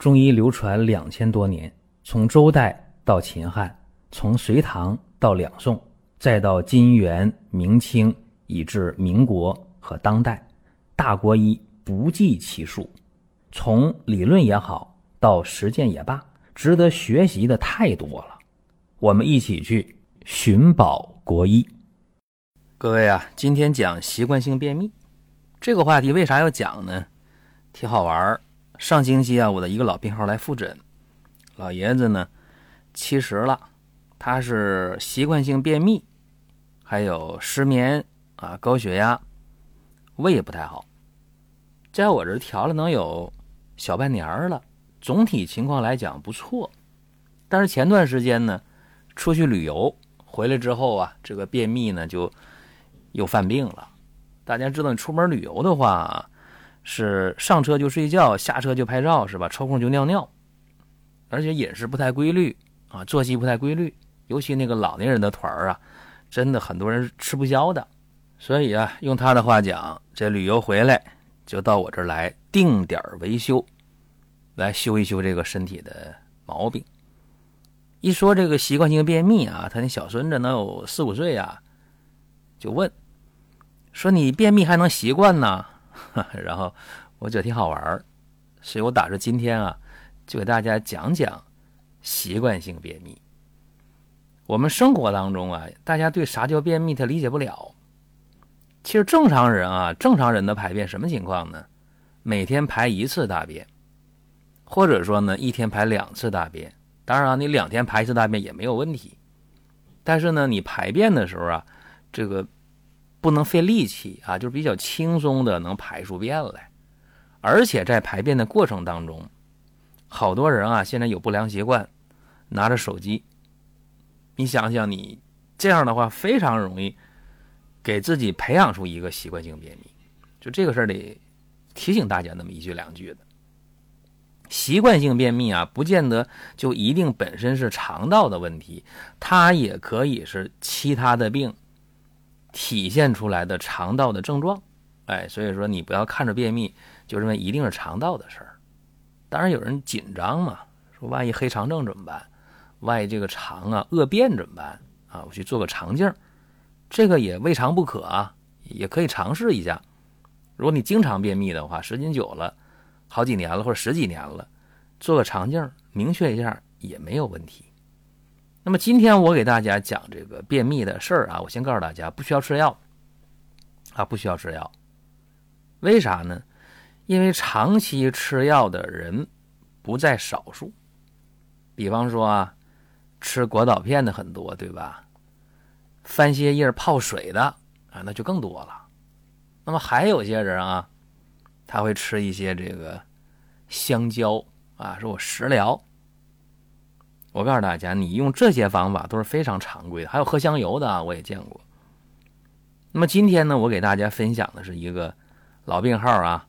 中医流传两千多年，从周代到秦汉，从隋唐到两宋，再到金元明清，以至民国和当代，大国医不计其数。从理论也好，到实践也罢，值得学习的太多了。我们一起去寻宝国医。各位啊，今天讲习惯性便秘这个话题，为啥要讲呢？挺好玩儿。上星期啊，我的一个老病号来复诊，老爷子呢七十了，他是习惯性便秘，还有失眠啊，高血压，胃也不太好，在我这调了能有小半年了，总体情况来讲不错，但是前段时间呢，出去旅游回来之后啊，这个便秘呢就又犯病了。大家知道，你出门旅游的话。是上车就睡觉，下车就拍照，是吧？抽空就尿尿，而且饮食不太规律啊，作息不太规律，尤其那个老年人的团儿啊，真的很多人吃不消的。所以啊，用他的话讲，这旅游回来就到我这儿来定点维修，来修一修这个身体的毛病。一说这个习惯性便秘啊，他那小孙子能有四五岁啊，就问说：“你便秘还能习惯呢？” 然后我觉得挺好玩儿，所以我打算今天啊，就给大家讲讲习惯性便秘。我们生活当中啊，大家对啥叫便秘他理解不了。其实正常人啊，正常人的排便什么情况呢？每天排一次大便，或者说呢，一天排两次大便。当然啊，你两天排一次大便也没有问题。但是呢，你排便的时候啊，这个。不能费力气啊，就是比较轻松的能排出便来，而且在排便的过程当中，好多人啊现在有不良习惯，拿着手机，你想想你这样的话非常容易给自己培养出一个习惯性便秘，就这个事儿得提醒大家那么一句两句的。习惯性便秘啊，不见得就一定本身是肠道的问题，它也可以是其他的病。体现出来的肠道的症状，哎，所以说你不要看着便秘就认为一定是肠道的事儿。当然有人紧张嘛，说万一黑肠症怎么办？万一这个肠啊恶变怎么办？啊，我去做个肠镜，这个也未尝不可啊，也可以尝试一下。如果你经常便秘的话，时间久了，好几年了或者十几年了，做个肠镜明确一下也没有问题。那么今天我给大家讲这个便秘的事儿啊，我先告诉大家，不需要吃药啊，不需要吃药。为啥呢？因为长期吃药的人不在少数。比方说啊，吃果导片的很多，对吧？番泻叶泡水的啊，那就更多了。那么还有些人啊，他会吃一些这个香蕉啊，说我食疗。我告诉大家，你用这些方法都是非常常规的，还有喝香油的啊，我也见过。那么今天呢，我给大家分享的是一个老病号啊，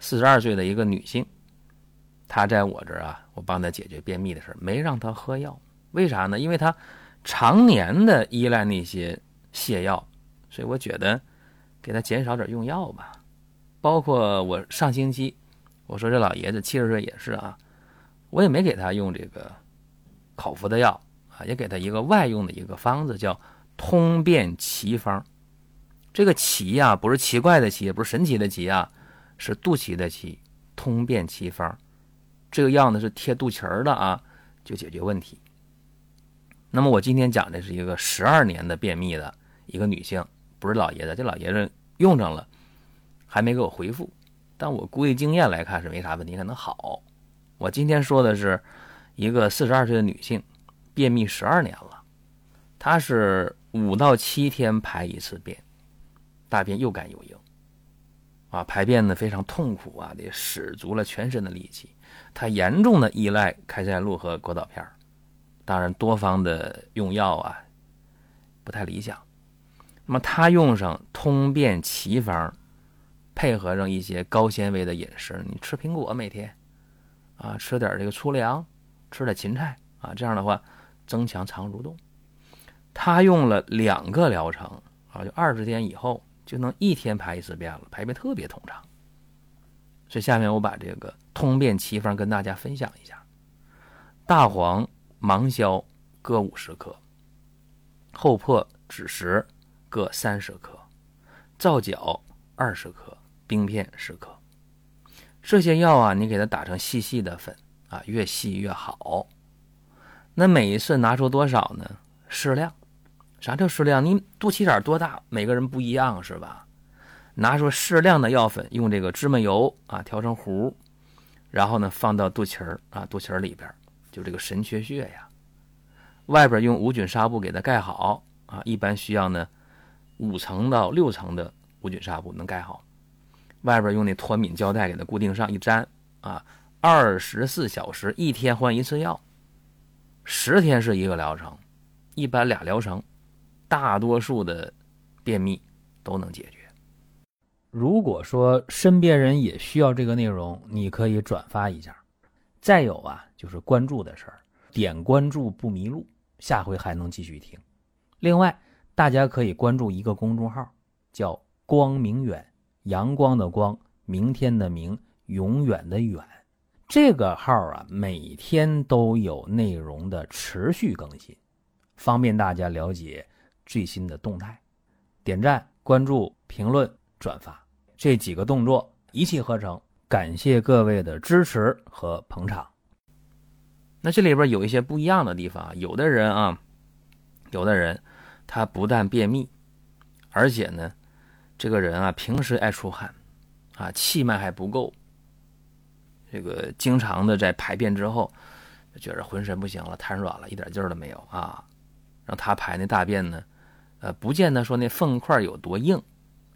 四十二岁的一个女性，她在我这儿啊，我帮她解决便秘的事儿没让她喝药，为啥呢？因为她常年的依赖那些泻药，所以我觉得给她减少点用药吧。包括我上星期我说这老爷子七十岁也是啊，我也没给他用这个。口服的药啊，也给他一个外用的一个方子，叫通便奇方。这个奇呀，不是奇怪的奇，也不是神奇的奇啊，是肚脐的脐。通便奇方，这个药呢是贴肚脐儿的啊，就解决问题。那么我今天讲的是一个十二年的便秘的一个女性，不是老爷子，这老爷子用上了，还没给我回复，但我估计经验来看是没啥问题，可能好。我今天说的是。一个四十二岁的女性，便秘十二年了，她是五到七天排一次便，大便又干又硬，啊，排便呢非常痛苦啊，得使足了全身的力气。她严重的依赖开塞露和果导片当然多方的用药啊不太理想。那么她用上通便奇方，配合上一些高纤维的饮食，你吃苹果每天，啊，吃点这个粗粮。吃点芹菜啊，这样的话增强肠蠕动。他用了两个疗程啊，就二十天以后就能一天排一次便了，排便特别通畅。所以下面我把这个通便奇方跟大家分享一下：大黄、芒硝各五十克，厚朴、枳实各三十克，皂角二十克，冰片十克。这些药啊，你给它打成细细的粉越细越好。那每一次拿出多少呢？适量。啥叫适量？你肚脐眼多大？每个人不一样，是吧？拿出适量的药粉，用这个芝麻油啊调成糊，然后呢放到肚脐儿啊肚脐儿里边，就这个神阙穴呀。外边用无菌纱布给它盖好啊，一般需要呢五层到六层的无菌纱布能盖好。外边用那脱敏胶带给它固定上，一粘啊，二十四小时一天换一次药，十天是一个疗程，一般俩疗程。大多数的便秘都能解决。如果说身边人也需要这个内容，你可以转发一下。再有啊，就是关注的事儿，点关注不迷路，下回还能继续听。另外，大家可以关注一个公众号，叫“光明远”，阳光的光，明天的明，永远的远。这个号啊，每天都有内容的持续更新，方便大家了解。最新的动态，点赞、关注、评论、转发这几个动作一气呵成，感谢各位的支持和捧场。那这里边有一些不一样的地方，有的人啊，有的人他不但便秘，而且呢，这个人啊平时爱出汗，啊气脉还不够，这个经常的在排便之后，觉着浑身不行了，瘫软了，一点劲儿都没有啊，让他排那大便呢。呃，不见得说那粪块有多硬，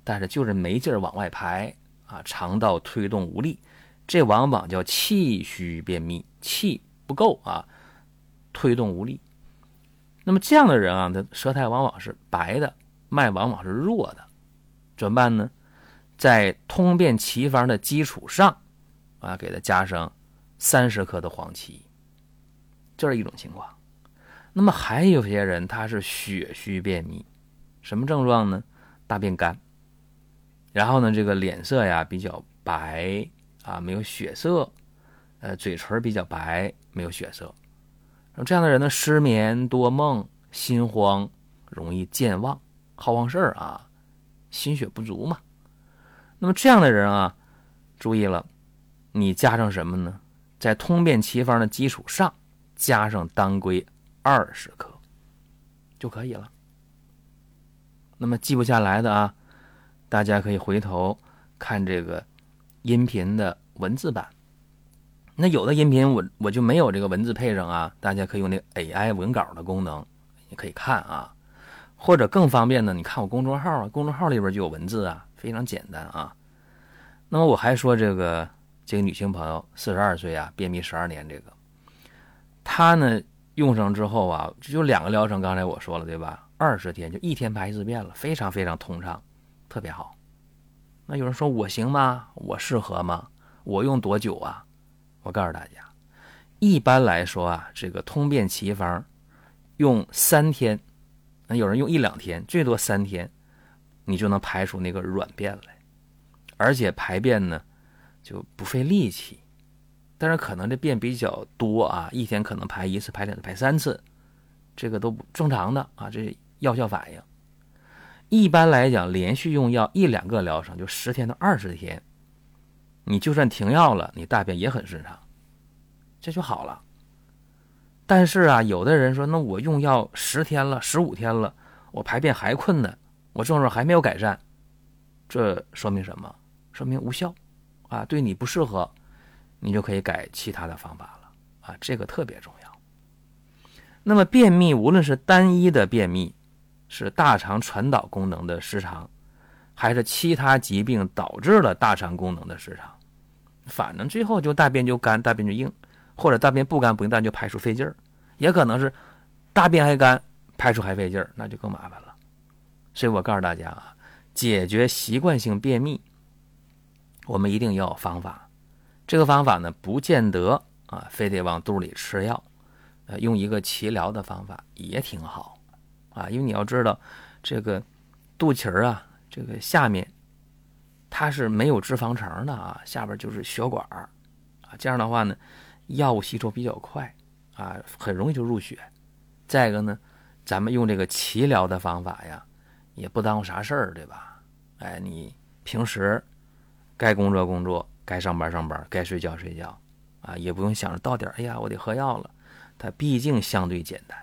但是就是没劲儿往外排啊，肠道推动无力，这往往叫气虚便秘，气不够啊，推动无力。那么这样的人啊，他舌苔往往是白的，脉往往是弱的，怎么办呢？在通便奇方的基础上啊，给他加上三十克的黄芪，这是一种情况。那么还有些人他是血虚便秘。什么症状呢？大便干，然后呢，这个脸色呀比较白啊，没有血色，呃，嘴唇比较白，没有血色。这样的人呢，失眠多梦，心慌，容易健忘，好忘事儿啊，心血不足嘛。那么这样的人啊，注意了，你加上什么呢？在通便奇方的基础上，加上当归二十克就可以了。那么记不下来的啊，大家可以回头看这个音频的文字版。那有的音频我我就没有这个文字配上啊，大家可以用那个 AI 文稿的功能，你可以看啊。或者更方便的，你看我公众号啊，公众号里边就有文字啊，非常简单啊。那么我还说这个这个女性朋友四十二岁啊，便秘十二年，这个她呢用上之后啊，就两个疗程，刚才我说了对吧？二十天就一天排一次便了，非常非常通畅，特别好。那有人说我行吗？我适合吗？我用多久啊？我告诉大家，一般来说啊，这个通便奇方用三天，那有人用一两天，最多三天，你就能排出那个软便来，而且排便呢就不费力气。但是可能这便比较多啊，一天可能排一次、排两次、排三次，这个都不正常的啊，这是。药效反应，一般来讲，连续用药一两个疗程，就十天到二十天，你就算停药了，你大便也很顺畅，这就好了。但是啊，有的人说，那我用药十天了、十五天了，我排便还困难，我症状还没有改善，这说明什么？说明无效啊，对你不适合，你就可以改其他的方法了啊，这个特别重要。那么便秘，无论是单一的便秘，是大肠传导功能的失常，还是其他疾病导致了大肠功能的失常？反正最后就大便就干，大便就硬，或者大便不干不硬，但就排出费劲儿，也可能是大便还干，排出还费劲儿，那就更麻烦了。所以我告诉大家啊，解决习惯性便秘，我们一定要有方法。这个方法呢，不见得啊，非得往肚里吃药，呃，用一个脐疗的方法也挺好。啊，因为你要知道，这个肚脐儿啊，这个下面它是没有脂肪层的啊，下边就是血管儿啊，这样的话呢，药物吸收比较快啊，很容易就入血。再一个呢，咱们用这个脐疗的方法呀，也不耽误啥事儿，对吧？哎，你平时该工作工作，该上班上班，该睡觉睡觉啊，也不用想着到点，哎呀，我得喝药了。它毕竟相对简单，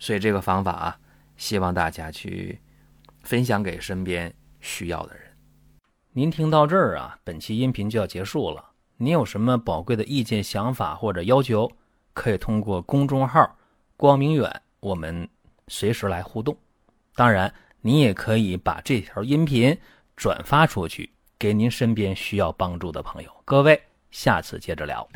所以这个方法啊，希望大家去分享给身边需要的人。您听到这儿啊，本期音频就要结束了。您有什么宝贵的意见、想法或者要求，可以通过公众号“光明远”，我们随时来互动。当然，您也可以把这条音频转发出去，给您身边需要帮助的朋友。各位，下次接着聊。